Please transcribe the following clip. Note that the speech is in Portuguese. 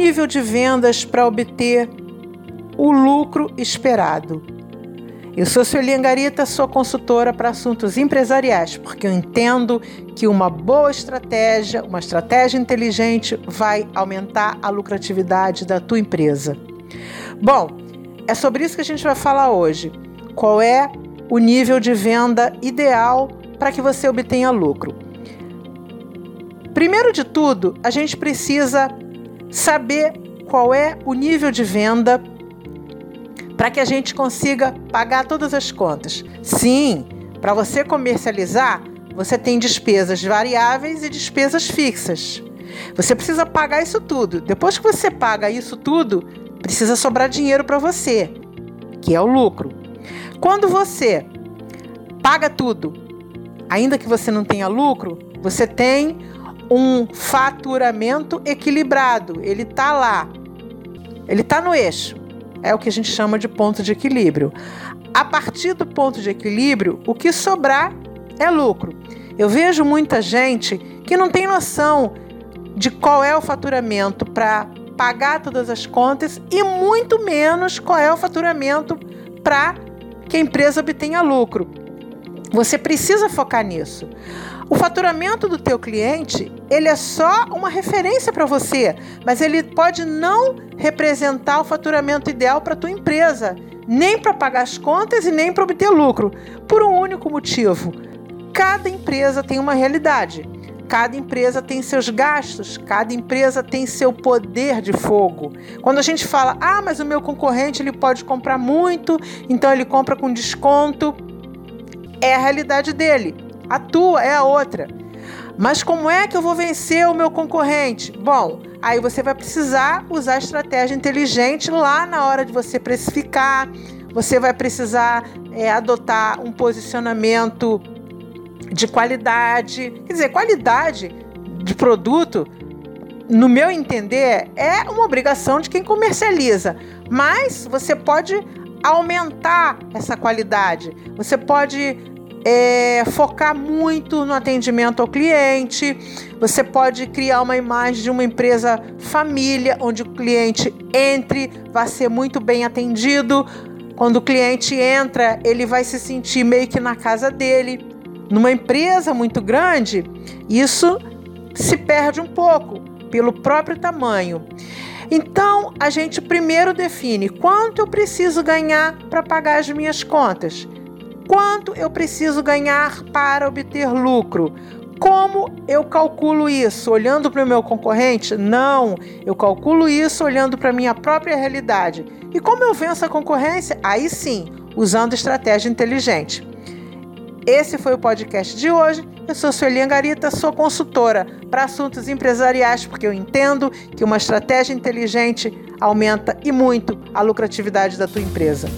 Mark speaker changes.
Speaker 1: nível de vendas para obter o lucro esperado. Eu sou Sueli Angarita, sou consultora para assuntos empresariais, porque eu entendo que uma boa estratégia, uma estratégia inteligente vai aumentar a lucratividade da tua empresa. Bom, é sobre isso que a gente vai falar hoje. Qual é o nível de venda ideal para que você obtenha lucro? Primeiro de tudo, a gente precisa saber qual é o nível de venda para que a gente consiga pagar todas as contas. Sim, para você comercializar, você tem despesas variáveis e despesas fixas. Você precisa pagar isso tudo. Depois que você paga isso tudo, precisa sobrar dinheiro para você, que é o lucro. Quando você paga tudo, ainda que você não tenha lucro, você tem um faturamento equilibrado. Ele está lá. Ele está no eixo é o que a gente chama de ponto de equilíbrio. A partir do ponto de equilíbrio, o que sobrar é lucro. Eu vejo muita gente que não tem noção de qual é o faturamento para pagar todas as contas e muito menos qual é o faturamento para que a empresa obtenha lucro. Você precisa focar nisso. O faturamento do teu cliente, ele é só uma referência para você, mas ele pode não representar o faturamento ideal para tua empresa, nem para pagar as contas e nem para obter lucro, por um único motivo. Cada empresa tem uma realidade. Cada empresa tem seus gastos, cada empresa tem seu poder de fogo. Quando a gente fala, ah, mas o meu concorrente ele pode comprar muito, então ele compra com desconto, é a realidade dele. A tua é a outra. Mas como é que eu vou vencer o meu concorrente? Bom, aí você vai precisar usar estratégia inteligente lá na hora de você precificar. Você vai precisar é, adotar um posicionamento de qualidade. Quer dizer, qualidade de produto, no meu entender, é uma obrigação de quem comercializa. Mas você pode aumentar essa qualidade. Você pode é, focar muito no atendimento ao cliente. Você pode criar uma imagem de uma empresa família, onde o cliente entre, vai ser muito bem atendido. Quando o cliente entra, ele vai se sentir meio que na casa dele. Numa empresa muito grande, isso se perde um pouco pelo próprio tamanho. Então, a gente primeiro define quanto eu preciso ganhar para pagar as minhas contas. Quanto eu preciso ganhar para obter lucro? Como eu calculo isso? Olhando para o meu concorrente? Não, eu calculo isso olhando para a minha própria realidade. E como eu venço a concorrência? Aí sim, usando estratégia inteligente. Esse foi o podcast de hoje. Eu sou Sueli Angarita, sou consultora para assuntos empresariais, porque eu entendo que uma estratégia inteligente aumenta e muito a lucratividade da tua empresa.